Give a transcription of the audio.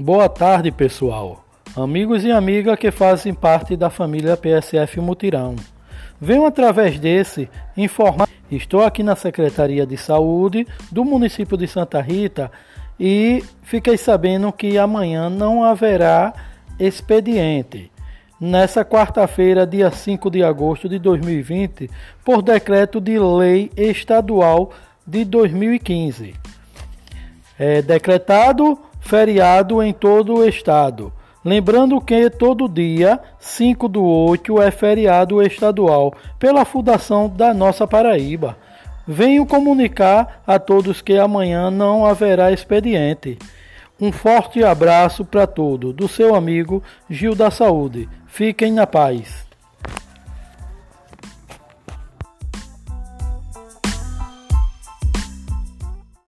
Boa tarde, pessoal. Amigos e amigas que fazem parte da família PSF Mutirão. Venho através desse informar. Estou aqui na Secretaria de Saúde do município de Santa Rita e fiquei sabendo que amanhã não haverá expediente. Nessa quarta-feira, dia 5 de agosto de 2020, por decreto de lei estadual de 2015. É decretado feriado em todo o estado. Lembrando que todo dia 5 do 8 é feriado estadual pela Fundação da Nossa Paraíba. Venho comunicar a todos que amanhã não haverá expediente. Um forte abraço para todos, do seu amigo Gil da Saúde. Fiquem na paz.